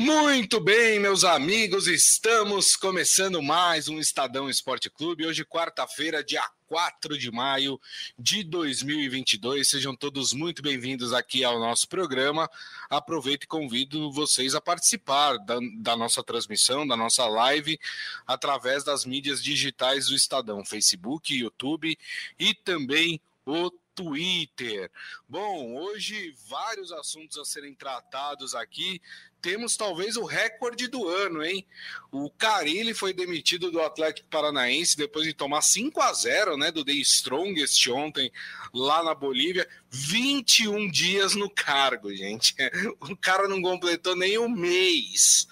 Muito bem, meus amigos, estamos começando mais um Estadão Esporte Clube. Hoje, quarta-feira, dia 4 de maio de 2022. Sejam todos muito bem-vindos aqui ao nosso programa. Aproveito e convido vocês a participar da, da, nossa transmissão, da nossa live, através das mídias digitais do Estadão, Facebook, YouTube e também o Twitter. Bom, hoje vários assuntos a serem tratados aqui. Temos talvez o recorde do ano, hein? O Carilli foi demitido do Atlético Paranaense depois de tomar 5 a 0, né, do The Strongest ontem lá na Bolívia. 21 dias no cargo, gente. O cara não completou nem um mês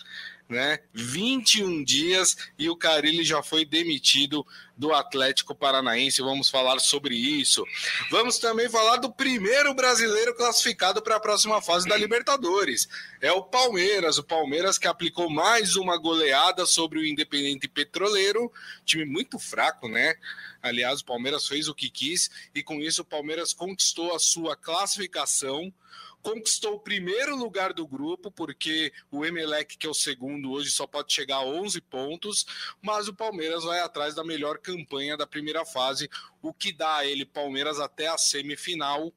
né? 21 dias e o Carilli já foi demitido do Atlético Paranaense. Vamos falar sobre isso. Vamos também falar do primeiro brasileiro classificado para a próxima fase da Libertadores. É o Palmeiras. O Palmeiras que aplicou mais uma goleada sobre o Independente Petroleiro, time muito fraco, né? Aliás, o Palmeiras fez o que quis e com isso o Palmeiras conquistou a sua classificação conquistou o primeiro lugar do grupo, porque o Emelec, que é o segundo, hoje só pode chegar a 11 pontos, mas o Palmeiras vai atrás da melhor campanha da primeira fase, o que dá a ele, Palmeiras, até a semifinal,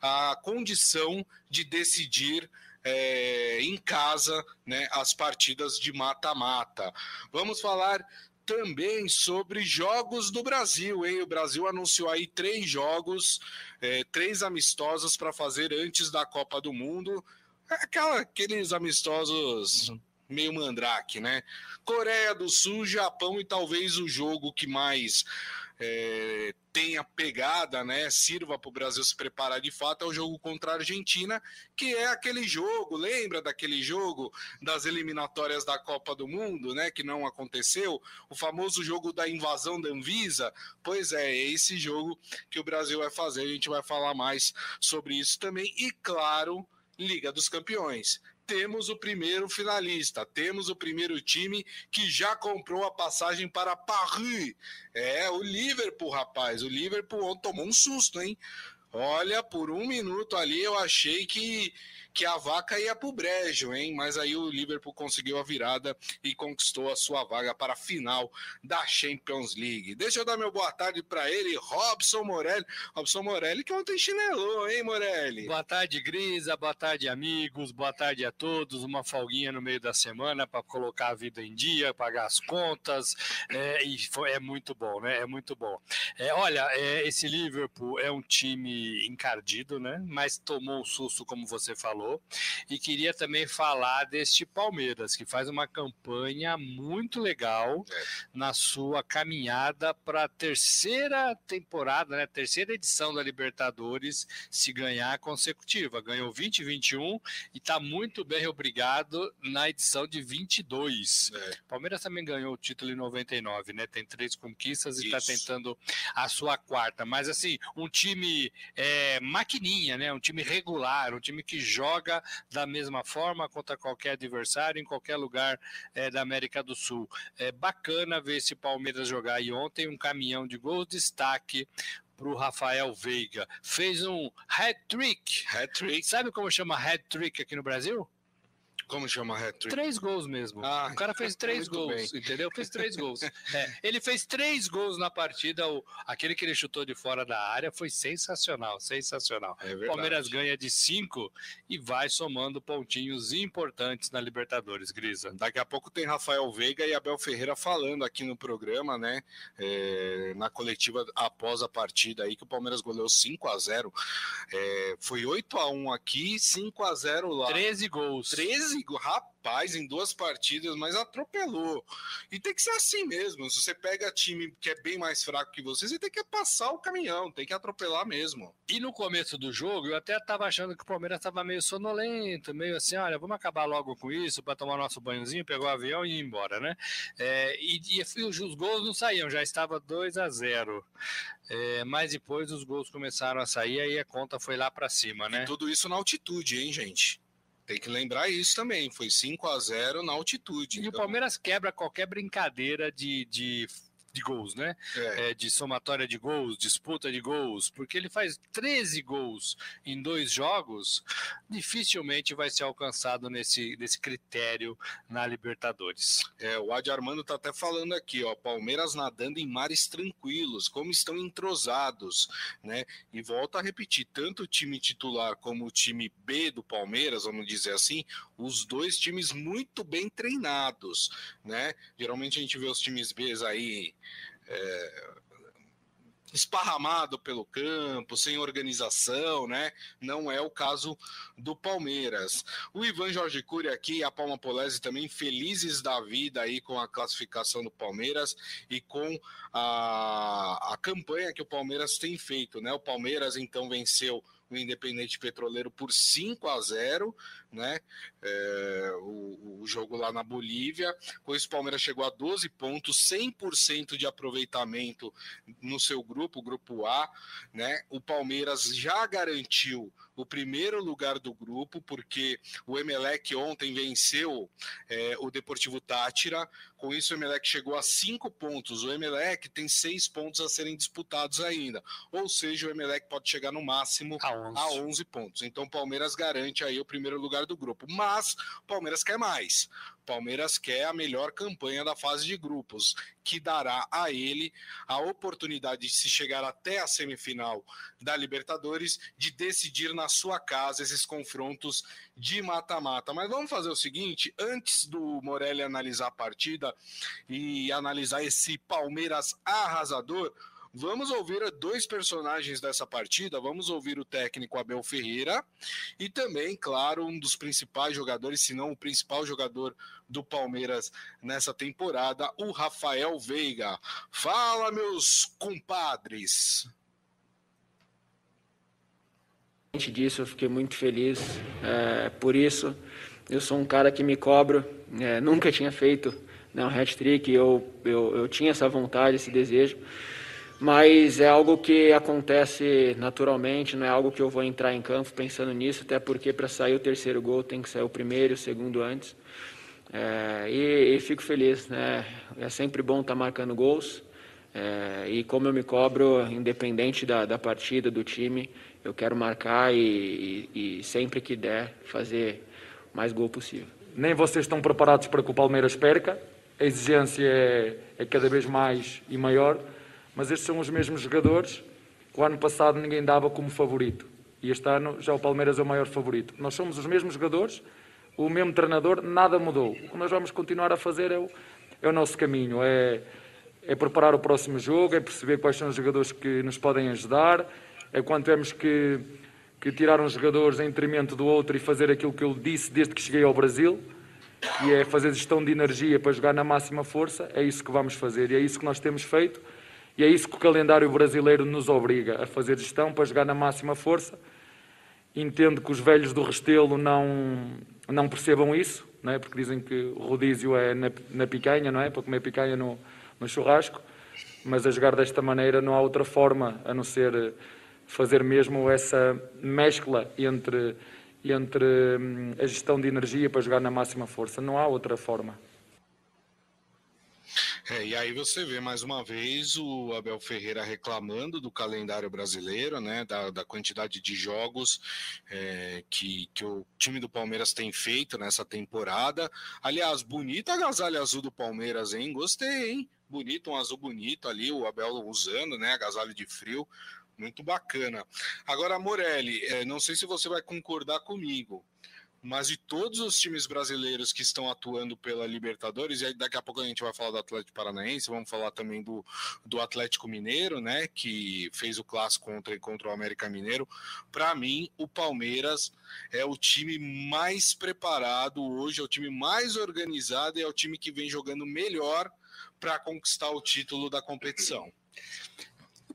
a condição de decidir é, em casa né, as partidas de mata-mata. Vamos falar também sobre jogos do Brasil, hein? O Brasil anunciou aí três jogos, é, três amistosos para fazer antes da Copa do Mundo. Aquela, aqueles amistosos meio mandrake, né? Coreia do Sul, Japão e talvez o jogo que mais é, tenha pegada, né, sirva para o Brasil se preparar de fato, é o jogo contra a Argentina, que é aquele jogo, lembra daquele jogo das eliminatórias da Copa do Mundo, né, que não aconteceu, o famoso jogo da invasão da Anvisa? Pois é, é esse jogo que o Brasil vai fazer, a gente vai falar mais sobre isso também, e claro, Liga dos Campeões temos o primeiro finalista, temos o primeiro time que já comprou a passagem para Paris. É o Liverpool, rapaz. O Liverpool tomou um susto, hein? Olha, por um minuto ali eu achei que que a vaca ia para o brejo, hein? Mas aí o Liverpool conseguiu a virada e conquistou a sua vaga para a final da Champions League. Deixa eu dar meu boa tarde para ele, Robson Morelli. Robson Morelli que ontem chinelou, hein, Morelli? Boa tarde, Grisa. Boa tarde, amigos. Boa tarde a todos. Uma folguinha no meio da semana para colocar a vida em dia, pagar as contas. É, e foi, é muito bom, né? É muito bom. É, olha, é, esse Liverpool é um time encardido, né? Mas tomou um susto, como você falou falou. E queria também falar deste Palmeiras, que faz uma campanha muito legal é. na sua caminhada para a terceira temporada, né, terceira edição da Libertadores, se ganhar consecutiva. Ganhou 2021 e está muito bem obrigado na edição de 22. É. Palmeiras também ganhou o título em 99, né? Tem três conquistas e está tentando a sua quarta. Mas assim, um time é, maquininha, né? Um time regular, um time que joga joga da mesma forma contra qualquer adversário em qualquer lugar é, da América do Sul. É bacana ver esse Palmeiras jogar. E ontem um caminhão de gols destaque para o Rafael Veiga. Fez um hat-trick. Hat-trick. Sabe como chama hat-trick aqui no Brasil? Como chama hat-trick? Três gols mesmo. Ah, o cara fez três gols, bem. entendeu? Fez três gols. É, ele fez três gols na partida. O, aquele que ele chutou de fora da área foi sensacional, sensacional. É o Palmeiras ganha de cinco e vai somando pontinhos importantes na Libertadores, Grisa. Daqui a pouco tem Rafael Veiga e Abel Ferreira falando aqui no programa, né? É, na coletiva após a partida aí, que o Palmeiras goleou 5 a 0 é, Foi 8 a 1 aqui, 5 a 0 lá. 13 gols. 13 rapaz, em duas partidas, mas atropelou. E tem que ser assim mesmo. Se você pega time que é bem mais fraco que você, você tem que passar o caminhão, tem que atropelar mesmo. E no começo do jogo, eu até estava achando que o Palmeiras estava meio sonolento, meio assim, olha, vamos acabar logo com isso para tomar nosso banhozinho, pegar o avião e ir embora, né? É, e, e, os, os gols não saíam, já estava 2 a 0 é, mas depois os gols começaram a sair, aí a conta foi lá para cima, né? E tudo isso na altitude, hein, gente? Tem que lembrar isso também. Foi 5 a 0 na altitude. E então... o Palmeiras quebra qualquer brincadeira de, de de gols, né? É. É, de somatória de gols, disputa de gols, porque ele faz 13 gols em dois jogos, dificilmente vai ser alcançado nesse, nesse critério na Libertadores. É, o Adi Armando tá até falando aqui, ó, Palmeiras nadando em mares tranquilos, como estão entrosados, né? E volta a repetir, tanto o time titular como o time B do Palmeiras, vamos dizer assim, os dois times muito bem treinados, né? Geralmente a gente vê os times B aí é, esparramado pelo campo, sem organização, né? Não é o caso do Palmeiras. O Ivan Jorge Cury aqui e a Palma Polese também felizes da vida aí com a classificação do Palmeiras e com a, a campanha que o Palmeiras tem feito, né? O Palmeiras então venceu o Independente Petroleiro por 5 a 0, né? É, o, o, jogo lá na Bolívia. Com isso, o Palmeiras chegou a 12 pontos, 100% de aproveitamento no seu grupo, o grupo A, né? O Palmeiras já garantiu o primeiro lugar do grupo, porque o Emelec ontem venceu é, o Deportivo Tátira. Com isso, o Emelec chegou a cinco pontos. O Emelec tem seis pontos a serem disputados ainda. Ou seja, o Emelec pode chegar no máximo a 11, a 11 pontos. Então, o Palmeiras garante aí o primeiro lugar do grupo. Mas o Palmeiras quer mais. Palmeiras quer a melhor campanha da fase de grupos, que dará a ele a oportunidade de se chegar até a semifinal da Libertadores, de decidir na sua casa esses confrontos de mata-mata. Mas vamos fazer o seguinte: antes do Morelli analisar a partida e analisar esse Palmeiras arrasador, Vamos ouvir dois personagens dessa partida. Vamos ouvir o técnico Abel Ferreira e também, claro, um dos principais jogadores, se não o principal jogador do Palmeiras nessa temporada, o Rafael Veiga. Fala, meus compadres. disso, eu fiquei muito feliz é, por isso. Eu sou um cara que me cobro, é, nunca tinha feito né, um hat-trick, eu, eu, eu tinha essa vontade, esse desejo mas é algo que acontece naturalmente, não é algo que eu vou entrar em campo pensando nisso, até porque para sair o terceiro gol tem que sair o primeiro o segundo antes. É, e, e, fico feliz, né? É sempre bom estar tá marcando gols. É, e como eu me cobro, independente da, da partida, do time, eu quero marcar e, e, e sempre que der, fazer o mais gol possível. Nem vocês estão preparados para que o Palmeiras perca. A exigência é, é cada vez mais e maior mas estes são os mesmos jogadores que o ano passado ninguém dava como favorito. E este ano já o Palmeiras é o maior favorito. Nós somos os mesmos jogadores, o mesmo treinador, nada mudou. O que nós vamos continuar a fazer é o, é o nosso caminho, é, é preparar o próximo jogo, é perceber quais são os jogadores que nos podem ajudar, é quando temos que, que tirar uns jogadores em detrimento do outro e fazer aquilo que eu disse desde que cheguei ao Brasil, e é fazer gestão de energia para jogar na máxima força, é isso que vamos fazer e é isso que nós temos feito. E é isso que o calendário brasileiro nos obriga a fazer gestão para jogar na máxima força. Entendo que os velhos do Restelo não, não percebam isso, não é? porque dizem que o rodízio é na, na picanha, não é? Para comer picanha no, no churrasco. Mas a jogar desta maneira não há outra forma a não ser fazer mesmo essa mescla entre, entre hum, a gestão de energia para jogar na máxima força. Não há outra forma. É, e aí você vê mais uma vez o Abel Ferreira reclamando do calendário brasileiro, né, da, da quantidade de jogos é, que, que o time do Palmeiras tem feito nessa temporada. Aliás, bonita a agasalho azul do Palmeiras, hein? Gostei, hein? Bonito, um azul bonito ali, o Abel usando, né, agasalho de frio. Muito bacana. Agora, Morelli, é, não sei se você vai concordar comigo mas de todos os times brasileiros que estão atuando pela Libertadores, e daqui a pouco a gente vai falar do Atlético Paranaense, vamos falar também do, do Atlético Mineiro, né, que fez o clássico contra, contra o América Mineiro. Para mim, o Palmeiras é o time mais preparado hoje, é o time mais organizado e é o time que vem jogando melhor para conquistar o título da competição.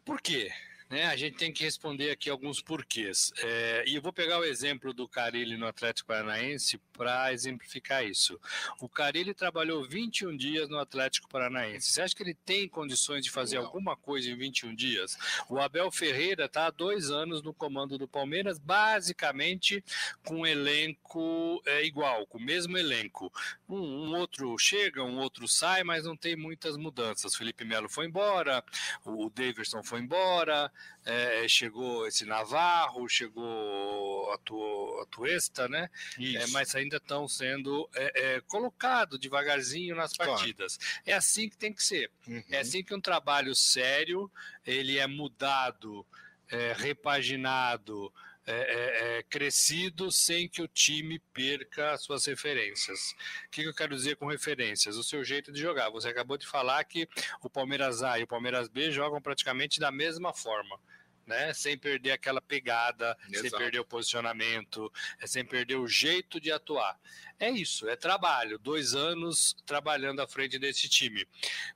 Por quê? Né, a gente tem que responder aqui alguns porquês. É, e eu vou pegar o exemplo do Carilli no Atlético Paranaense para exemplificar isso. O Carilli trabalhou 21 dias no Atlético Paranaense. Você acha que ele tem condições de fazer Não. alguma coisa em 21 dias? O Abel Ferreira está há dois anos no comando do Palmeiras, basicamente com um elenco é, igual, com o mesmo elenco. Um, um, outro chega, um outro sai, mas não tem muitas mudanças. Felipe Melo foi embora, o Davidson foi embora, é, chegou esse Navarro, chegou a, tu, a Tuesta, né? É, mas ainda estão sendo é, é, colocados devagarzinho nas partidas. Claro. É assim que tem que ser. Uhum. É assim que um trabalho sério ele é mudado, é, repaginado, é, é, é, crescido sem que o time perca as suas referências. O que, que eu quero dizer com referências? O seu jeito de jogar. Você acabou de falar que o Palmeiras A e o Palmeiras B jogam praticamente da mesma forma né? Sem perder aquela pegada, Exato. sem perder o posicionamento, é sem perder o jeito de atuar. É isso, é trabalho. Dois anos trabalhando à frente desse time.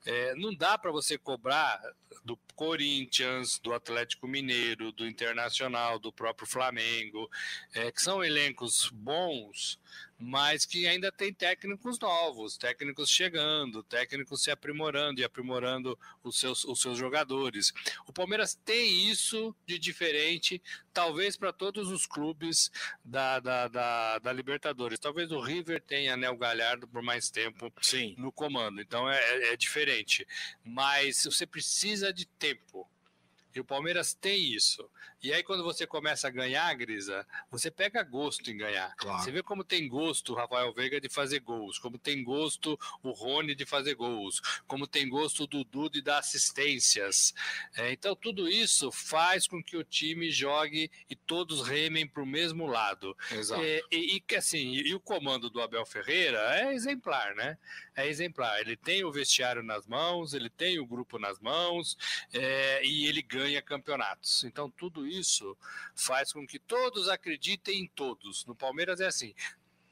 É, não dá para você cobrar do Corinthians, do Atlético Mineiro, do Internacional, do próprio Flamengo, é, que são elencos bons mas que ainda tem técnicos novos, técnicos chegando, técnicos se aprimorando e aprimorando os seus, os seus jogadores. O Palmeiras tem isso de diferente, talvez para todos os clubes da, da, da, da, Libertadores. Talvez o River tenha né, o Galhardo por mais tempo Sim. no comando, então é, é, é diferente. Mas você precisa de tempo. E o Palmeiras tem isso. E aí, quando você começa a ganhar, Grisa, você pega gosto em ganhar. Claro. Você vê como tem gosto o Rafael Veiga de fazer gols, como tem gosto o Rony de fazer gols, como tem gosto o Dudu de dar assistências. É, então, tudo isso faz com que o time jogue e todos remem para o mesmo lado. Exato. É, e, e, assim, e, e o comando do Abel Ferreira é exemplar, né? É exemplar. Ele tem o vestiário nas mãos, ele tem o grupo nas mãos é, e ele ganha campeonatos. Então, tudo isso faz com que todos acreditem em todos. No Palmeiras é assim: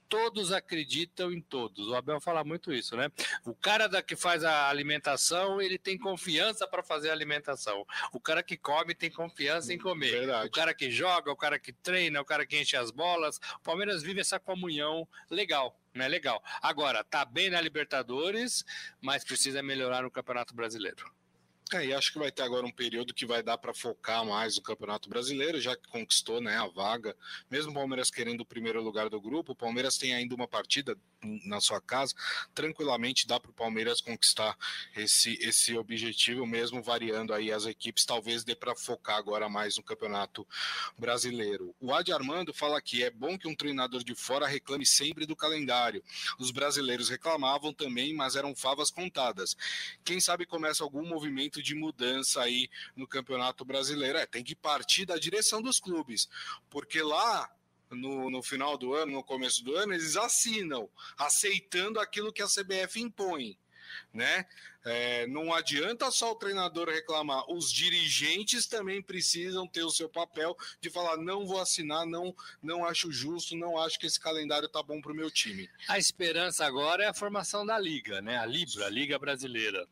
todos acreditam em todos. O Abel fala muito isso, né? O cara da que faz a alimentação, ele tem confiança para fazer a alimentação. O cara que come tem confiança em comer. Verdade. O cara que joga, o cara que treina, o cara que enche as bolas. O Palmeiras vive essa comunhão legal. Né, legal. Agora, tá bem na Libertadores, mas precisa melhorar no Campeonato Brasileiro. É, e acho que vai ter agora um período que vai dar para focar mais no Campeonato Brasileiro, já que conquistou né, a vaga. Mesmo o Palmeiras querendo o primeiro lugar do grupo, o Palmeiras tem ainda uma partida na sua casa. Tranquilamente dá para o Palmeiras conquistar esse, esse objetivo, mesmo variando aí as equipes. Talvez dê para focar agora mais no Campeonato Brasileiro. O Adi Armando fala que é bom que um treinador de fora reclame sempre do calendário. Os brasileiros reclamavam também, mas eram favas contadas. Quem sabe começa algum movimento de mudança aí no Campeonato Brasileiro. É, tem que partir da direção dos clubes, porque lá no, no final do ano, no começo do ano, eles assinam, aceitando aquilo que a CBF impõe. Né? É, não adianta só o treinador reclamar, os dirigentes também precisam ter o seu papel de falar: não vou assinar, não, não acho justo, não acho que esse calendário tá bom para o meu time. A esperança agora é a formação da Liga, né? A Libra, a Liga Brasileira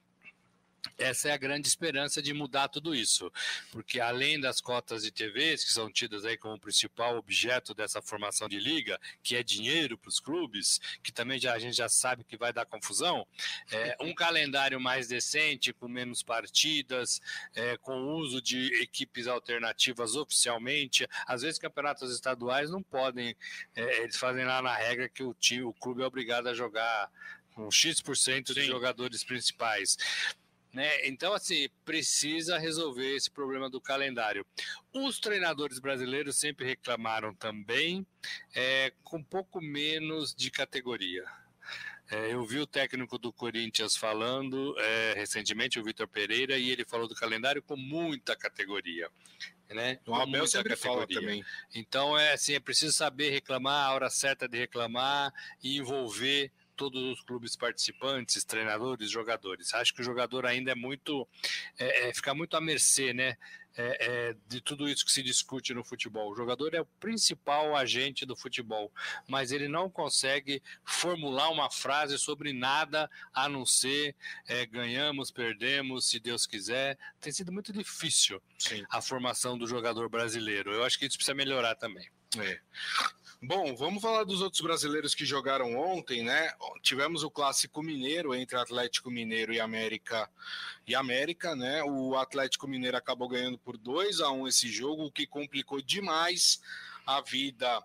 essa é a grande esperança de mudar tudo isso, porque além das cotas de TVs, que são tidas aí como principal objeto dessa formação de liga, que é dinheiro para os clubes, que também já, a gente já sabe que vai dar confusão, é, um calendário mais decente, com menos partidas, é, com uso de equipes alternativas oficialmente, às vezes campeonatos estaduais não podem, é, eles fazem lá na regra que o time, o clube é obrigado a jogar com X% de Sim. jogadores principais. Né? Então, assim, precisa resolver esse problema do calendário. Os treinadores brasileiros sempre reclamaram também, é, com um pouco menos de categoria. É, eu vi o técnico do Corinthians falando é, recentemente, o Vitor Pereira, e ele falou do calendário com muita categoria. Né? O Abel sempre categoria. fala também. Então, é assim, é preciso saber reclamar, a hora certa de reclamar e envolver todos os clubes participantes, treinadores, jogadores. Acho que o jogador ainda é muito. É, é, fica muito à mercê, né? É, é, de tudo isso que se discute no futebol. O jogador é o principal agente do futebol, mas ele não consegue formular uma frase sobre nada a não ser é, ganhamos, perdemos, se Deus quiser. Tem sido muito difícil Sim. a formação do jogador brasileiro. Eu acho que isso precisa melhorar também. É. Bom, vamos falar dos outros brasileiros que jogaram ontem, né? Tivemos o clássico mineiro entre Atlético Mineiro e América e América, né? O Atlético Mineiro acabou ganhando por 2 a 1 esse jogo, o que complicou demais a vida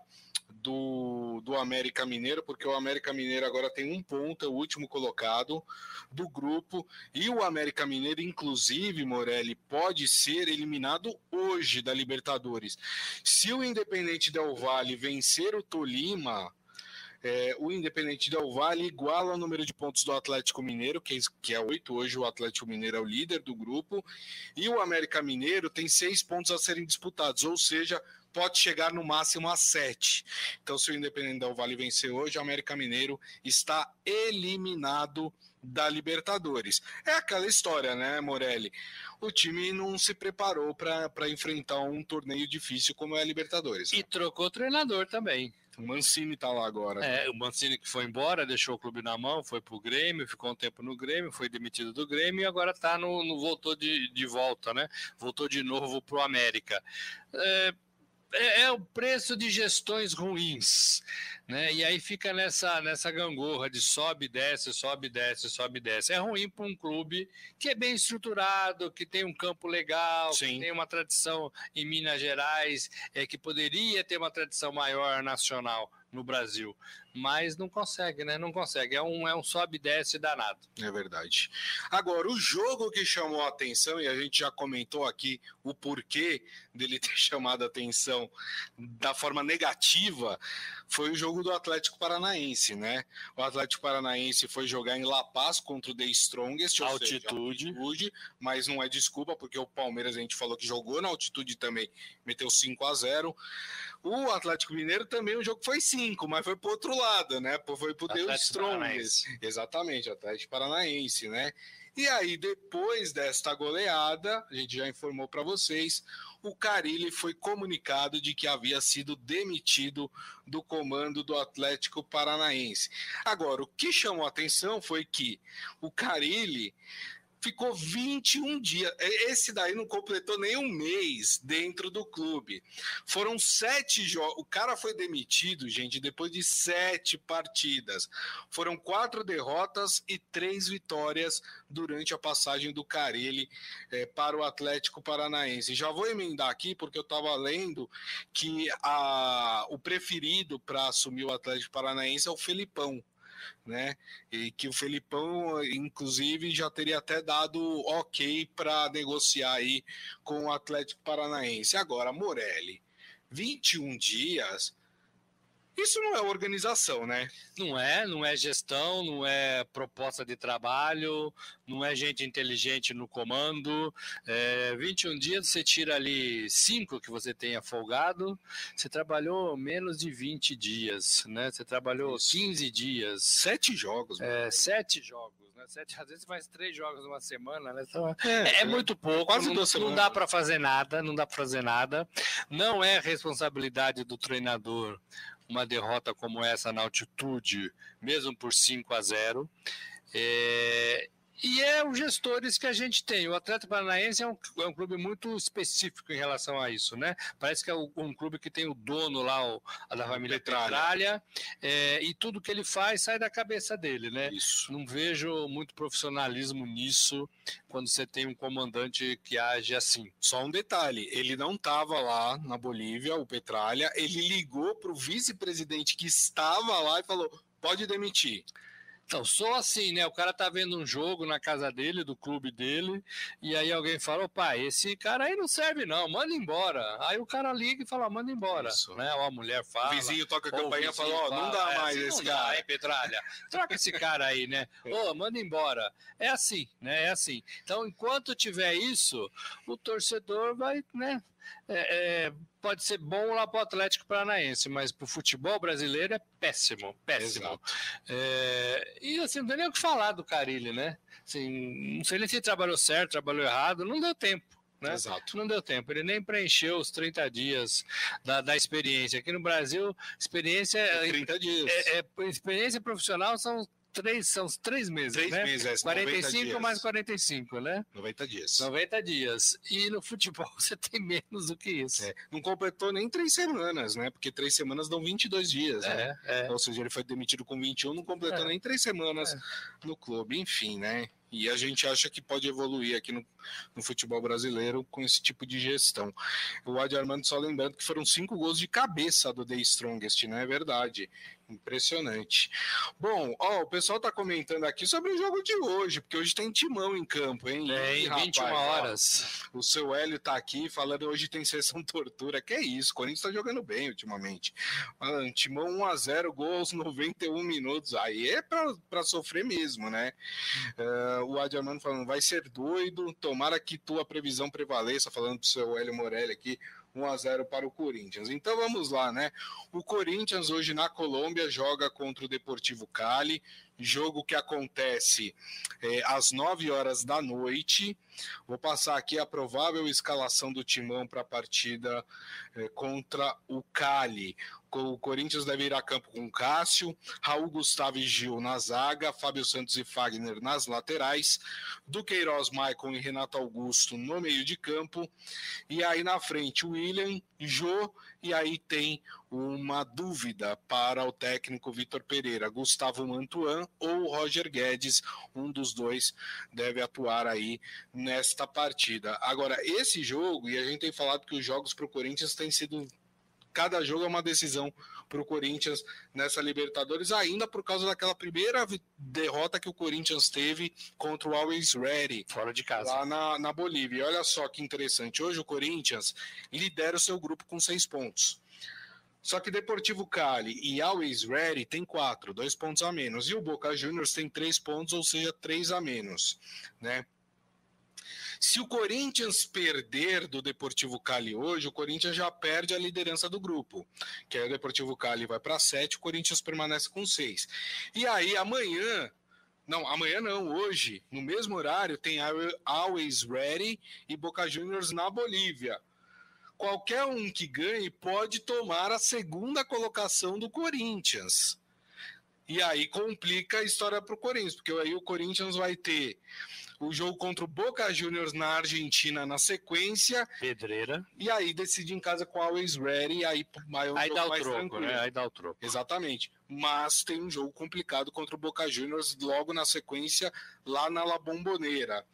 do, do América Mineiro, porque o América Mineiro agora tem um ponto, é o último colocado do grupo, e o América Mineiro, inclusive, Morelli, pode ser eliminado hoje da Libertadores. Se o Independente Del Valle vencer o Tolima, é, o Independente Del Valle iguala o número de pontos do Atlético Mineiro, que é, que é 8. Hoje o Atlético Mineiro é o líder do grupo. E o América Mineiro tem seis pontos a serem disputados, ou seja, pode chegar no máximo a sete. Então, se o Independente Del Vale vencer hoje, o América Mineiro está eliminado da Libertadores. É aquela história, né, Morelli? O time não se preparou para enfrentar um torneio difícil como é a Libertadores. Né? E trocou treinador também. O Mancini está lá agora. É, o Mancini que foi embora, deixou o clube na mão, foi pro Grêmio, ficou um tempo no Grêmio, foi demitido do Grêmio e agora tá no, no voltou de, de volta, né? Voltou de novo pro América. É, é, é, o preço de gestões ruins, né? E aí fica nessa, nessa gangorra de sobe, desce, sobe, desce, sobe, desce. É ruim para um clube que é bem estruturado, que tem um campo legal, Sim. que tem uma tradição em Minas Gerais, é, que poderia ter uma tradição maior nacional no Brasil, mas não consegue, né? Não consegue. É um, é um sobe e desce danado. É verdade. Agora, o jogo que chamou a atenção, e a gente já comentou aqui o porquê dele ter chamado a atenção da forma negativa, foi o jogo do Atlético Paranaense, né? O Atlético Paranaense foi jogar em La Paz contra o The Strongest, altitude. Seja, altitude, mas não é desculpa, porque o Palmeiras a gente falou que jogou na altitude também, meteu 5 a 0 O Atlético Mineiro também o jogo foi 5, mas foi pro outro lado, né? Foi pro The Strongest. Exatamente, Atlético Paranaense, né? E aí, depois desta goleada, a gente já informou para vocês, o Carilli foi comunicado de que havia sido demitido do comando do Atlético Paranaense. Agora, o que chamou a atenção foi que o Carilli ficou 21 dias. Esse daí não completou nem um mês dentro do clube. Foram sete jogos. O cara foi demitido, gente, depois de sete partidas. Foram quatro derrotas e três vitórias durante a passagem do Carelli é, para o Atlético Paranaense. Já vou emendar aqui, porque eu estava lendo que a, o preferido para assumir o Atlético Paranaense é o Felipão né? E que o Felipão, inclusive, já teria até dado ok para negociar aí com o Atlético Paranaense. Agora, Morelli, 21 dias isso não é organização, né? Não é, não é gestão, não é proposta de trabalho, não é gente inteligente no comando. É, 21 dias você tira ali 5 que você tenha folgado, você trabalhou menos de 20 dias, né? Você trabalhou Isso. 15 dias. Sete jogos. É, sete jogos. Né? Sete, às vezes faz três jogos numa semana, né? Então, é, é, é muito pouco. Quase não, não dá para fazer nada, não dá para fazer nada. Não é responsabilidade do treinador uma derrota como essa na altitude, mesmo por 5 a 0. É, e é os gestores que a gente tem. O Atlético Paranaense é um, é um clube muito específico em relação a isso, né? Parece que é um clube que tem o dono lá, o, a da família Petralha, é, e tudo que ele faz sai da cabeça dele, né? Isso. Não vejo muito profissionalismo nisso quando você tem um comandante que age assim. Só um detalhe: ele não estava lá na Bolívia, o Petralha, ele ligou para o vice-presidente que estava lá e falou: pode demitir. Então, só assim, né? O cara tá vendo um jogo na casa dele, do clube dele, e aí alguém fala, pai, esse cara aí não serve não, manda embora. Aí o cara liga e fala, manda embora. Isso. Né? Ou a mulher fala. O vizinho toca a campainha e fala, ó, não dá é, mais assim, esse cara. Dá, Petralha? Troca esse cara aí, né? Ô, oh, manda embora. É assim, né? É assim. Então, enquanto tiver isso, o torcedor vai, né? É, é, pode ser bom lá para o Atlético Paranaense, mas para o futebol brasileiro é péssimo, péssimo. É, e assim, não tem nem o que falar do Carilli, né? Assim, não sei nem se ele trabalhou certo, trabalhou errado, não deu tempo. Né? Exato. Não deu tempo, ele nem preencheu os 30 dias da, da experiência. Aqui no Brasil, experiência. É 30 dias. É, é, experiência profissional são três, são os três meses, três né? meses, é, 45 mais 45, né? 90 dias. 90 dias. E no futebol você tem menos do que isso. É, não completou nem três semanas, né? Porque três semanas dão 22 dias, é, né? É. Ou seja, ele foi demitido com 21, não completou é. nem três semanas é. no clube. Enfim, né? E a gente acha que pode evoluir aqui no, no, futebol brasileiro com esse tipo de gestão. O Adi Armando só lembrando que foram cinco gols de cabeça do The Strongest, não é verdade? Impressionante. Bom, ó, o pessoal tá comentando aqui sobre o jogo de hoje, porque hoje tem timão em campo, hein? Tem, rapaz, 21 horas. Ó, o seu Hélio tá aqui falando hoje tem sessão tortura. Que é isso, o Corinthians tá jogando bem ultimamente. Mano, timão 1x0, gols 91 minutos. Aí é pra, pra sofrer mesmo, né? Uh, o Adiamano falando, vai ser doido, tomara que tua previsão prevaleça, falando pro seu Hélio Morelli aqui, 1 a 0 para o Corinthians. Então vamos lá, né? O Corinthians hoje na Colômbia joga contra o Deportivo Cali, jogo que acontece é, às 9 horas da noite. Vou passar aqui a provável escalação do Timão para a partida é, contra o Cali. O Corinthians deve ir a campo com Cássio, Raul Gustavo e Gil na zaga, Fábio Santos e Fagner nas laterais, Duqueiroz, Maicon e Renato Augusto no meio de campo, e aí na frente William, Jô, e aí tem uma dúvida para o técnico Vitor Pereira, Gustavo Mantuan ou Roger Guedes, um dos dois deve atuar aí nesta partida. Agora, esse jogo, e a gente tem falado que os jogos para o Corinthians têm sido cada jogo é uma decisão para o Corinthians nessa Libertadores, ainda por causa daquela primeira derrota que o Corinthians teve contra o Always Ready. Fora de casa. Lá na, na Bolívia. E olha só que interessante. Hoje o Corinthians lidera o seu grupo com seis pontos. Só que Deportivo Cali e Always Ready tem quatro, dois pontos a menos. E o Boca Juniors tem três pontos, ou seja, três a menos. Né? Se o Corinthians perder do Deportivo Cali hoje, o Corinthians já perde a liderança do grupo. Que aí o Deportivo Cali vai para sete, o Corinthians permanece com seis. E aí amanhã não, amanhã não, hoje, no mesmo horário, tem Always Ready e Boca Juniors na Bolívia. Qualquer um que ganhe pode tomar a segunda colocação do Corinthians. E aí complica a história para o Corinthians, porque aí o Corinthians vai ter o jogo contra o Boca Juniors na Argentina na sequência. Pedreira. E aí decide em casa com a Always Ready, e aí, aí, é aí dá o troco, tranquilo. né? Aí dá o troco. Exatamente mas tem um jogo complicado contra o Boca Juniors logo na sequência, lá na La Bombonera.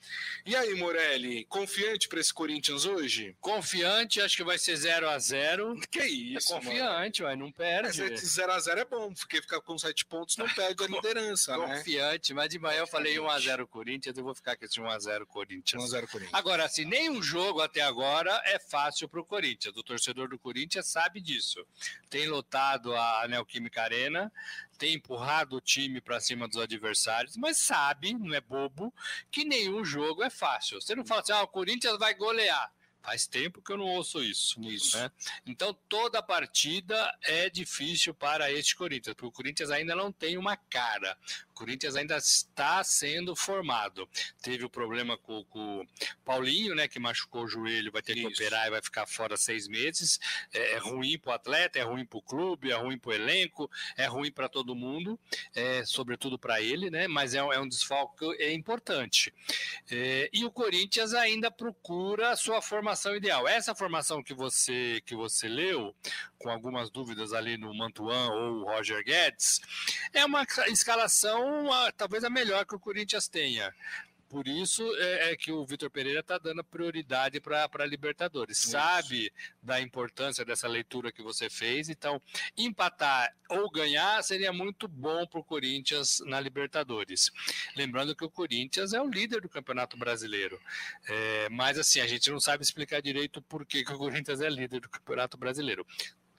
E aí, Morelli, confiante para esse Corinthians hoje? Confiante, acho que vai ser 0 a 0 Que isso, é confiante, mas não perde. 0 a 0 é bom, porque ficar com 7 pontos não perde a liderança, né? Confiante, mas de manhã eu falei 1 a 0 Corinthians, eu vou ficar com esse 1 a 0 Corinthians. 1 a 0 Corinthians. Agora, assim, nenhum jogo até agora é fácil para o Corinthians. O torcedor do Corinthians sabe disso. Tem lotado a Neoquímica Arena, tem empurrado o time para cima dos adversários, mas sabe, não é bobo, que nenhum jogo é fácil. Você não fala assim, ah, o Corinthians vai golear. Faz tempo que eu não ouço isso. isso. Né? Então, toda partida é difícil para este Corinthians, porque o Corinthians ainda não tem uma cara. O Corinthians ainda está sendo formado. Teve o problema com, com o Paulinho, né, que machucou o joelho, vai ter isso. que operar e vai ficar fora seis meses. É, é ruim para o atleta, é ruim para o clube, é ruim para o elenco, é ruim para todo mundo, é, sobretudo para ele, né? mas é, é um desfalque é importante. É, e o Corinthians ainda procura a sua formação formação ideal. Essa formação que você que você leu, com algumas dúvidas ali no Mantuan ou Roger Guedes, é uma escalação talvez a melhor que o Corinthians tenha. Por isso é, é que o Vitor Pereira está dando prioridade para a Libertadores. Isso. Sabe da importância dessa leitura que você fez, então empatar ou ganhar seria muito bom para o Corinthians na Libertadores. Lembrando que o Corinthians é o líder do Campeonato Brasileiro. É, mas assim, a gente não sabe explicar direito por que, que o Corinthians é líder do Campeonato Brasileiro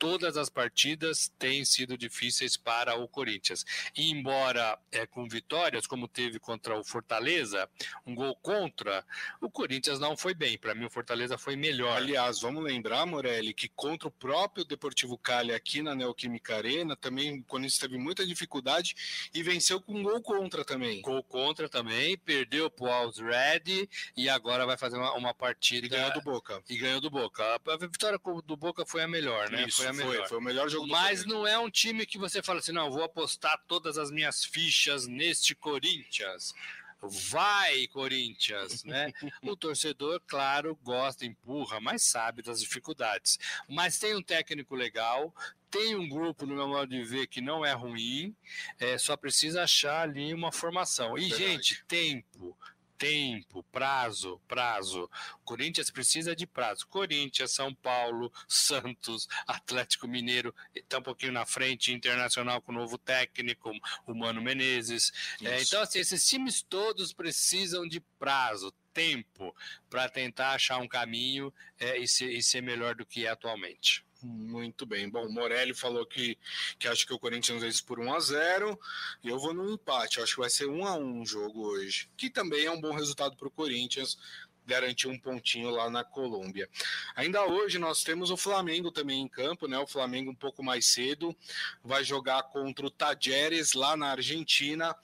todas as partidas têm sido difíceis para o Corinthians. E embora é, com vitórias, como teve contra o Fortaleza, um gol contra, o Corinthians não foi bem. Para mim, o Fortaleza foi melhor. Aliás, vamos lembrar, Morelli, que contra o próprio Deportivo Cali aqui na Neoquímica Arena, também o Corinthians teve muita dificuldade e venceu com um gol contra também. Gol contra também, perdeu para o Alves Red e agora vai fazer uma, uma partida. E ganhou do Boca. E ganhou do Boca. A, a vitória do Boca foi a melhor, né? Isso, foi a melhor. Foi, foi o melhor jogo Mas não é um time que você fala assim, não, vou apostar todas as minhas fichas neste Corinthians. Vai, Corinthians, né? o torcedor, claro, gosta, empurra, mas sabe das dificuldades. Mas tem um técnico legal, tem um grupo, no meu modo de ver, que não é ruim, é, só precisa achar ali uma formação. E, Verdade. gente, tempo tempo, prazo, prazo. Corinthians precisa de prazo. Corinthians, São Paulo, Santos, Atlético Mineiro, está um pouquinho na frente, Internacional com o novo técnico, o Mano Menezes. É, então, assim, esses times todos precisam de prazo, tempo, para tentar achar um caminho é, e, ser, e ser melhor do que é atualmente. Muito bem. Bom, o Morelli falou que, que acha que o Corinthians vence por 1 a 0 e eu vou no empate. Eu acho que vai ser 1 a 1 o jogo hoje, que também é um bom resultado para o Corinthians garantiu um pontinho lá na Colômbia. Ainda hoje nós temos o Flamengo também em campo, né? O Flamengo um pouco mais cedo vai jogar contra o Tajeres lá na Argentina.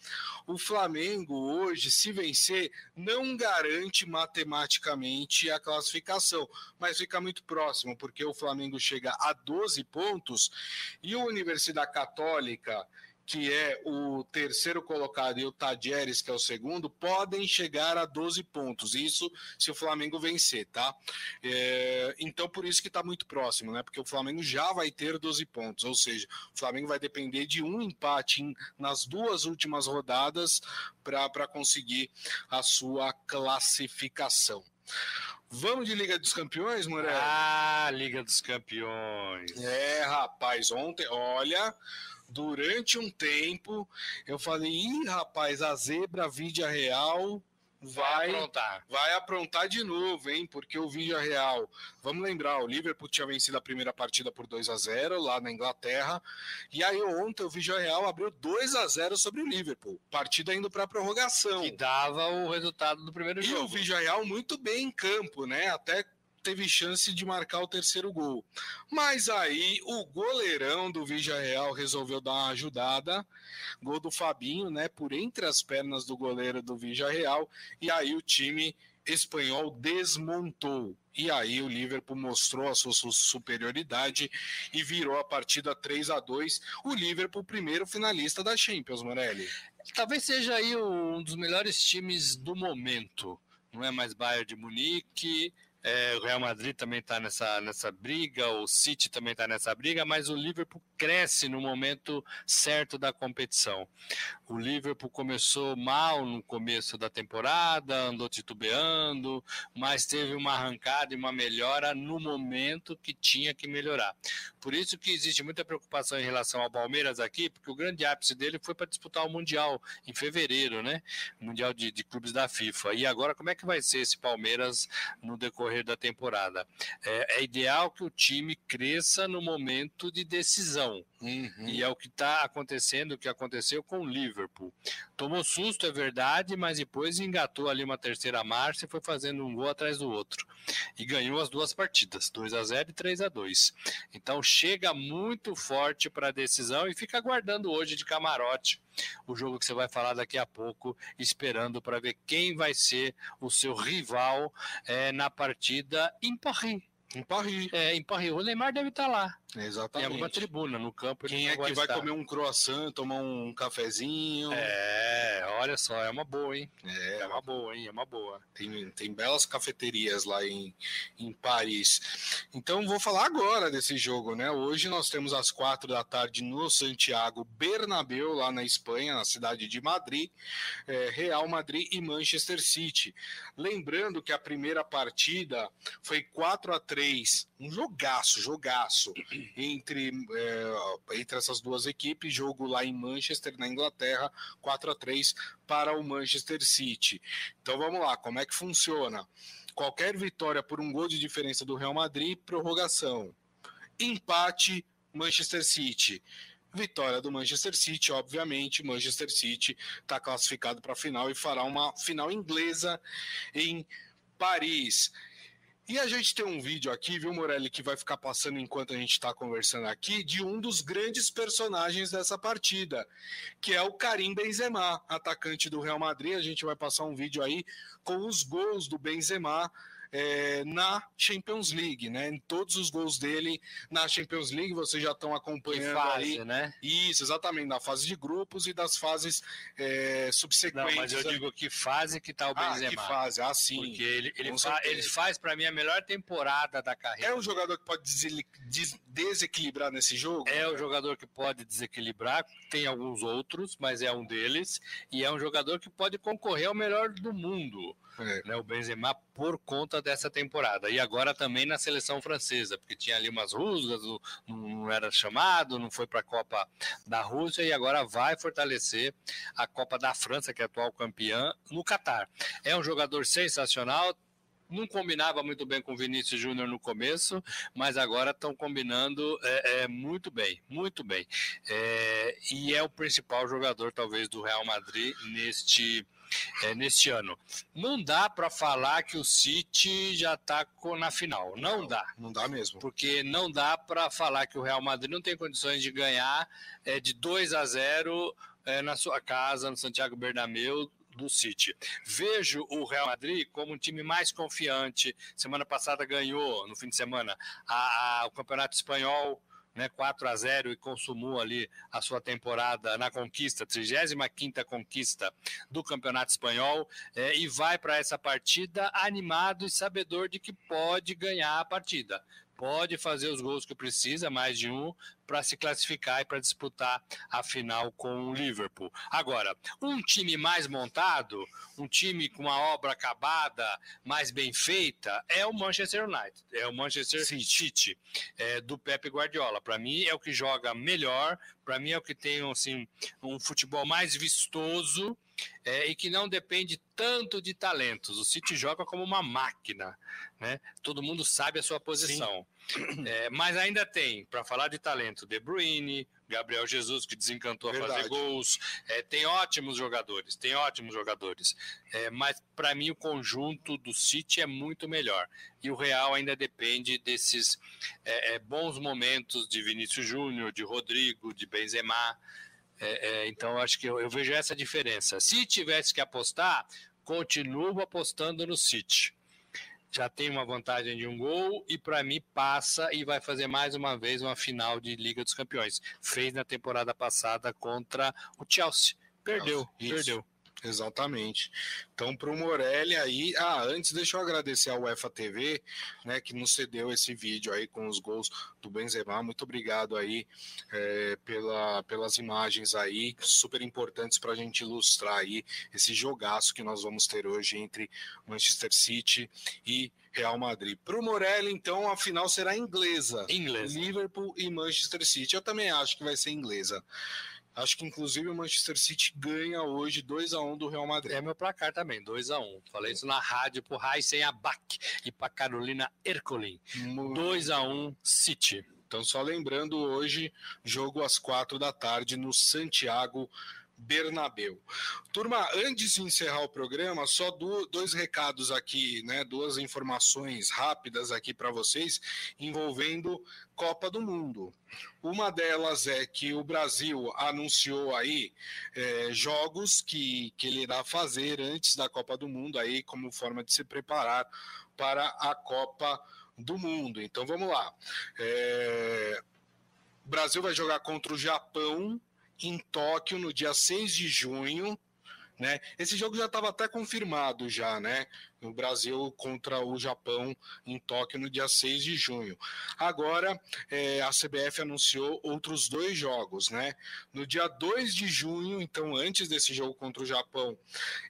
O Flamengo hoje, se vencer, não garante matematicamente a classificação, mas fica muito próximo, porque o Flamengo chega a 12 pontos e o Universidade Católica que é o terceiro colocado, e o Tadieres, que é o segundo, podem chegar a 12 pontos. Isso se o Flamengo vencer, tá? É, então, por isso que está muito próximo, né? Porque o Flamengo já vai ter 12 pontos, ou seja, o Flamengo vai depender de um empate em, nas duas últimas rodadas para conseguir a sua classificação. Vamos de Liga dos Campeões, Morel? Ah, Liga dos Campeões. É, rapaz, ontem, olha, durante um tempo, eu falei, ih, rapaz, a zebra Vídea Real vai, vai aprontar. Vai aprontar de novo, hein? Porque o Vídea Real, vamos lembrar, o Liverpool tinha vencido a primeira partida por 2 a 0 lá na Inglaterra. E aí ontem o Vídea Real abriu 2 a 0 sobre o Liverpool. Partida indo para prorrogação. Que dava o resultado do primeiro e jogo. E o Vídea Real muito bem em campo, né? Até teve chance de marcar o terceiro gol. Mas aí o goleirão do Vigia Real resolveu dar uma ajudada. Gol do Fabinho, né? Por entre as pernas do goleiro do Vigia Real. E aí o time espanhol desmontou. E aí o Liverpool mostrou a sua superioridade e virou a partida 3 a 2 O Liverpool, primeiro finalista da Champions, Morelli. Talvez seja aí um dos melhores times do momento. Não é mais Bayern de Munique, é, o Real Madrid também está nessa, nessa briga, o City também está nessa briga, mas o Liverpool cresce no momento certo da competição. O Liverpool começou mal no começo da temporada, andou titubeando, mas teve uma arrancada e uma melhora no momento que tinha que melhorar. Por isso que existe muita preocupação em relação ao Palmeiras aqui, porque o grande ápice dele foi para disputar o Mundial em fevereiro, né? Mundial de, de clubes da FIFA. E agora, como é que vai ser esse Palmeiras no decorrer decorrer da temporada. É, é ideal que o time cresça no momento de decisão. Uhum. E é o que está acontecendo, o que aconteceu com o Liverpool. Tomou susto, é verdade, mas depois engatou ali uma terceira marcha e foi fazendo um gol atrás do outro. E ganhou as duas partidas, 2 a 0 e 3 a 2 Então chega muito forte para a decisão e fica aguardando hoje de camarote o jogo que você vai falar daqui a pouco, esperando para ver quem vai ser o seu rival é, na partida em Paris. Em Paris. É, em Paris. O Neymar deve estar lá. Exatamente. Em alguma tribuna, no campo. Quem é que vai comer um croissant, tomar um cafezinho? É, olha só, é uma boa, hein? É, é uma boa, hein? É uma boa. Tem, tem belas cafeterias lá em, em Paris. Então vou falar agora desse jogo, né? Hoje nós temos às quatro da tarde no Santiago Bernabéu, lá na Espanha, na cidade de Madrid, é, Real Madrid e Manchester City. Lembrando que a primeira partida foi 4 a 3 um jogaço, jogaço entre, é, entre essas duas equipes, jogo lá em Manchester, na Inglaterra, 4 a 3 para o Manchester City. Então vamos lá, como é que funciona? Qualquer vitória por um gol de diferença do Real Madrid, prorrogação. empate Manchester City. Vitória do Manchester City, obviamente. Manchester City está classificado para a final e fará uma final inglesa em Paris. E a gente tem um vídeo aqui, viu, Morelli, que vai ficar passando enquanto a gente está conversando aqui, de um dos grandes personagens dessa partida, que é o Karim Benzema, atacante do Real Madrid. A gente vai passar um vídeo aí com os gols do Benzema é, na Champions League, né? Em todos os gols dele na Champions League, vocês já estão acompanhando fase, aí. né? Isso, exatamente, na fase de grupos e das fases é, subsequentes. Não, mas eu digo que fase que tá o Benzema. Ah, que fase, ah, sim. Porque ele, ele, fa ele faz para mim a melhor temporada da carreira. É um jogador que pode desequilibrar nesse jogo? É um jogador que pode desequilibrar, tem alguns outros, mas é um deles, e é um jogador que pode concorrer ao melhor do mundo. É. Né, o Benzema por conta dessa temporada. E agora também na seleção francesa, porque tinha ali umas rusgas, não era chamado, não foi para a Copa da Rússia e agora vai fortalecer a Copa da França, que é atual campeã, no Catar. É um jogador sensacional, não combinava muito bem com o Vinícius Júnior no começo, mas agora estão combinando é, é, muito bem, muito bem. É, e é o principal jogador, talvez, do Real Madrid neste é, neste ano. Não dá para falar que o City já está na final. Não, não, dá. Não dá mesmo. Porque não dá para falar que o Real Madrid não tem condições de ganhar é, de 2 a 0 é, na sua casa, no Santiago Bernabéu, do City. Vejo o Real Madrid como um time mais confiante. Semana passada ganhou, no fim de semana, a, a, o Campeonato Espanhol né, 4 a 0 e consumou ali a sua temporada na conquista, 35ª conquista do Campeonato Espanhol, é, e vai para essa partida animado e sabedor de que pode ganhar a partida pode fazer os gols que precisa, mais de um, para se classificar e para disputar a final com o Liverpool. Agora, um time mais montado, um time com uma obra acabada, mais bem feita, é o Manchester United, é o Manchester City, é, do Pep Guardiola. Para mim é o que joga melhor, para mim é o que tem assim, um futebol mais vistoso é, e que não depende tanto de talentos. O City joga como uma máquina, né? Todo mundo sabe a sua posição. É, mas ainda tem, para falar de talento, De Bruyne, Gabriel Jesus, que desencantou Verdade. a fazer gols. É, tem ótimos jogadores, tem ótimos jogadores. É, mas para mim o conjunto do City é muito melhor. E o Real ainda depende desses é, é bons momentos de Vinícius Júnior, de Rodrigo, de Benzema. É, é, então, acho que eu, eu, vejo essa diferença. Se tivesse que apostar, continuo apostando no City. Já tem uma vantagem de um gol e, para mim, passa e vai fazer mais uma vez uma final de Liga dos Campeões. Fez na temporada passada contra o Chelsea. Perdeu, perdeu. Exatamente. Então, para o Morelli aí. Ah, antes deixa eu agradecer ao UEFA TV, né, que nos cedeu esse vídeo aí com os gols do Benzema. Muito obrigado aí é, pela, pelas imagens aí, super importantes para a gente ilustrar aí esse jogaço que nós vamos ter hoje entre Manchester City e Real Madrid. Para o Morelli, então, a final será inglesa. Inglesa. Liverpool e Manchester City. Eu também acho que vai ser inglesa. Acho que inclusive o Manchester City ganha hoje 2 a 1 do Real Madrid. É meu placar também, 2 a 1 Falei isso na rádio pro Raisen Abac e para Carolina Ercolim. 2 a 1 City. Então, só lembrando, hoje, jogo às quatro da tarde no Santiago Bernabeu. Turma, antes de encerrar o programa, só do, dois recados aqui, né? Duas informações rápidas aqui para vocês envolvendo Copa do Mundo. Uma delas é que o Brasil anunciou aí é, jogos que, que ele irá fazer antes da Copa do Mundo aí como forma de se preparar para a Copa do Mundo. Então vamos lá. É, o Brasil vai jogar contra o Japão em Tóquio no dia 6 de junho. Né? Esse jogo já estava até confirmado já, né? No Brasil contra o Japão em Tóquio no dia 6 de junho. Agora é, a CBF anunciou outros dois jogos, né? No dia 2 de junho, então antes desse jogo contra o Japão,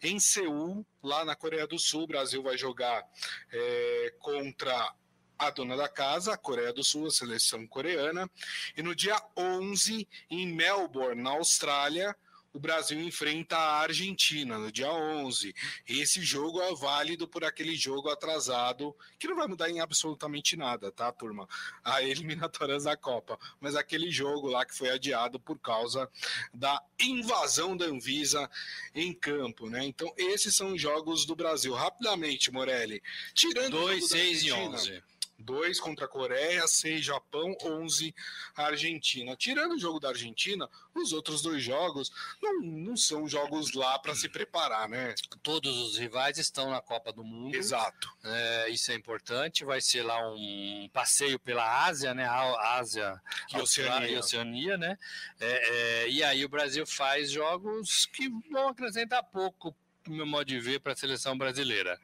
em Seul, lá na Coreia do Sul, o Brasil vai jogar é, contra a dona da casa, a Coreia do Sul, a seleção coreana. E no dia 11, em Melbourne, na Austrália, o Brasil enfrenta a Argentina no dia 11. Esse jogo é válido por aquele jogo atrasado, que não vai mudar em absolutamente nada, tá, turma? A eliminatórias da Copa. Mas aquele jogo lá que foi adiado por causa da invasão da Anvisa em campo, né? Então, esses são os jogos do Brasil. Rapidamente, Morelli. Tirando 2, 6 e 11. 2 contra a Coreia, 6 Japão, 11 Argentina. Tirando o jogo da Argentina, os outros dois jogos não, não são jogos lá para se preparar, né? Todos os rivais estão na Copa do Mundo. Exato. É, isso é importante. Vai ser lá um passeio pela Ásia, né? A Ásia e Oceania. e Oceania, né? É, é, e aí o Brasil faz jogos que vão acrescentar pouco, no meu modo de ver, para a seleção brasileira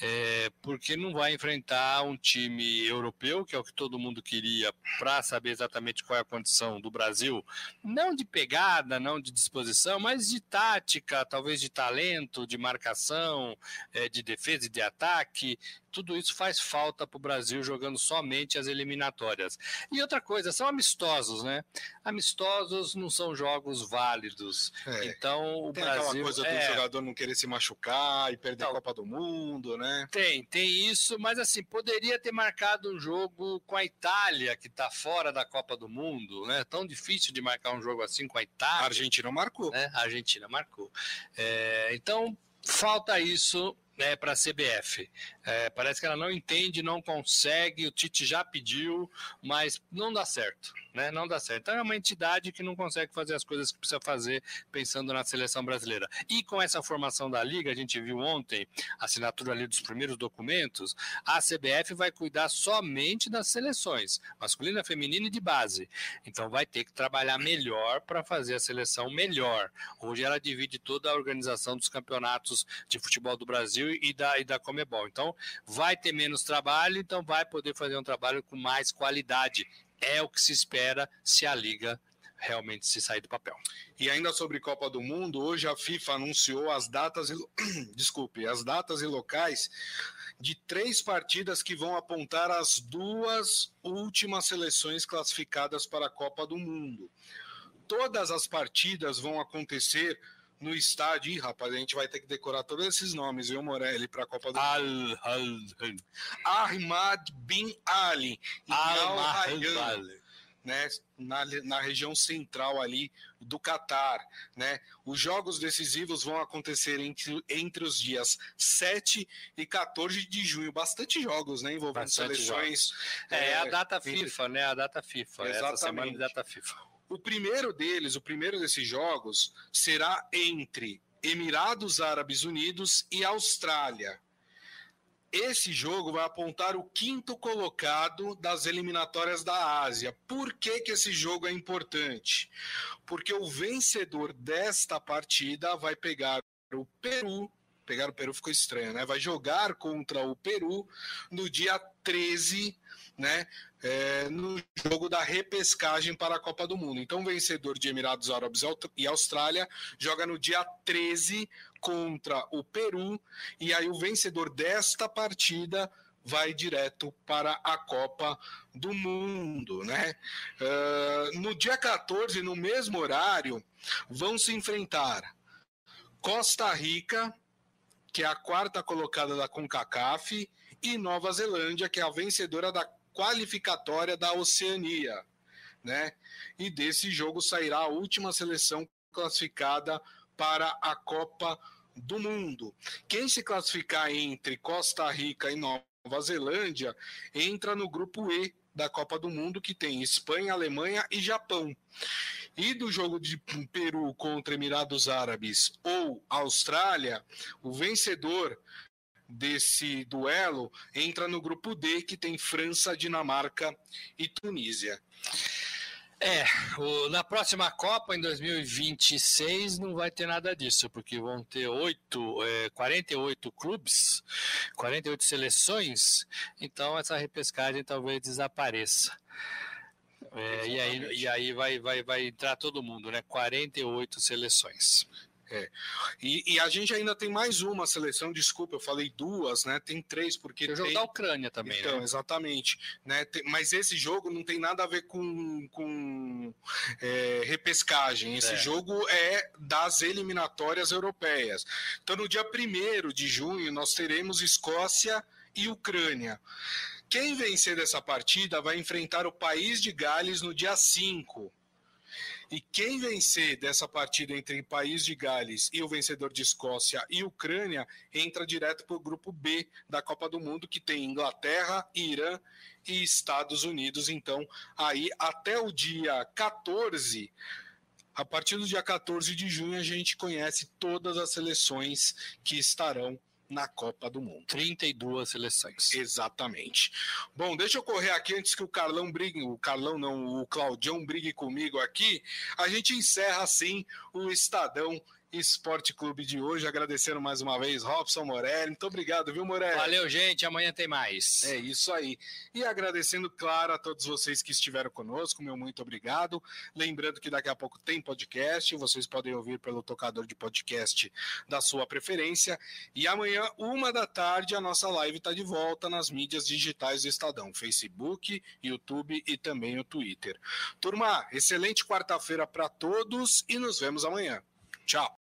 é, porque não vai enfrentar um time europeu, que é o que todo mundo queria, para saber exatamente qual é a condição do Brasil, não de pegada, não de disposição, mas de tática, talvez de talento, de marcação, é, de defesa e de ataque tudo isso faz falta para o Brasil jogando somente as eliminatórias. E outra coisa, são amistosos, né? Amistosos não são jogos válidos. É. Então o tem Brasil. Aquela coisa do é... jogador não querer se machucar e perder então, a Copa do Mundo, né? Tem, tem isso, mas assim, poderia ter marcado um jogo com a Itália, que está fora da Copa do Mundo, né? Tão difícil de marcar um jogo assim com a Itália. A Argentina marcou. Né? A Argentina marcou. É, então, falta isso né, para a CBF. É, parece que ela não entende, não consegue, o Tite já pediu, mas não dá certo, né? Não dá certo. Então é uma entidade que não consegue fazer as coisas que precisa fazer pensando na seleção brasileira. E com essa formação da liga, a gente viu ontem a assinatura ali dos primeiros documentos, a CBF vai cuidar somente das seleções, masculina, feminina e de base. Então vai ter que trabalhar melhor para fazer a seleção melhor. Hoje ela divide toda a organização dos campeonatos de futebol do Brasil e da, e da Comebol. Então, vai ter menos trabalho, então vai poder fazer um trabalho com mais qualidade. É o que se espera se a Liga realmente se sair do papel. E ainda sobre Copa do Mundo, hoje a FIFA anunciou as datas e, desculpe, as datas e locais de três partidas que vão apontar as duas últimas seleções classificadas para a Copa do Mundo. Todas as partidas vão acontecer no estádio. Ih, rapaz, a gente vai ter que decorar todos esses nomes, viu, Morelli, para a Copa do Al, Mundo. Al, Ahmad Bin Ali. Al Rayyan, né, na, na região central ali do Catar. Né? Os jogos decisivos vão acontecer entre, entre os dias 7 e 14 de junho. Bastante jogos, né? Envolvendo Bastante seleções. É, é, a data FIFA, né? A data FIFA. Exatamente. Essa semana de data FIFA. O primeiro deles, o primeiro desses jogos, será entre Emirados Árabes Unidos e Austrália. Esse jogo vai apontar o quinto colocado das eliminatórias da Ásia. Por que, que esse jogo é importante? Porque o vencedor desta partida vai pegar o Peru. Pegar o Peru ficou estranho, né? Vai jogar contra o Peru no dia 13 né, é, no jogo da repescagem para a Copa do Mundo. Então, o vencedor de Emirados Árabes e Austrália joga no dia 13 contra o Peru, e aí o vencedor desta partida vai direto para a Copa do Mundo, né? Uh, no dia 14, no mesmo horário, vão se enfrentar Costa Rica, que é a quarta colocada da CONCACAF, e Nova Zelândia, que é a vencedora da qualificatória da Oceania, né? E desse jogo sairá a última seleção classificada para a Copa do Mundo. Quem se classificar entre Costa Rica e Nova Zelândia entra no grupo E da Copa do Mundo, que tem Espanha, Alemanha e Japão. E do jogo de Peru contra Emirados Árabes ou Austrália, o vencedor desse duelo entra no grupo D, que tem França, Dinamarca e Tunísia. É, o, na próxima Copa, em 2026, não vai ter nada disso, porque vão ter oito, é, 48 clubes, 48 seleções, então essa repescagem talvez desapareça. É, e aí, e aí vai, vai, vai entrar todo mundo, né? 48 seleções. É. E, e, a gente ainda tem mais uma seleção, desculpa, eu falei duas, né? Tem três, porque. Tem o jogo tem... da Ucrânia também, então, né? exatamente. Né? Tem... Mas esse jogo não tem nada a ver com, com é, repescagem. Esse é. jogo é das eliminatórias europeias. Então, no dia 1 de junho, nós teremos Escócia e Ucrânia. Quem vencer dessa partida vai enfrentar o país de Gales no dia 5. E quem vencer dessa partida entre País de Gales e o vencedor de Escócia e Ucrânia entra direto para o grupo B da Copa do Mundo, que tem Inglaterra, Irã e Estados Unidos. Então, aí até o dia 14. A partir do dia 14 de junho, a gente conhece todas as seleções que estarão na Copa do Mundo. 32 seleções. Exatamente. Bom, deixa eu correr aqui antes que o Carlão brigue, o Carlão não, o Claudião brigue comigo aqui. A gente encerra assim o Estadão Esporte Clube de hoje. Agradecendo mais uma vez Robson Morelli. Muito obrigado, viu, Morelli? Valeu, gente. Amanhã tem mais. É isso aí. E agradecendo, claro, a todos vocês que estiveram conosco. Meu muito obrigado. Lembrando que daqui a pouco tem podcast. Vocês podem ouvir pelo tocador de podcast da sua preferência. E amanhã, uma da tarde, a nossa live está de volta nas mídias digitais do Estadão: Facebook, YouTube e também o Twitter. Turma, excelente quarta-feira para todos e nos vemos amanhã. Tchau.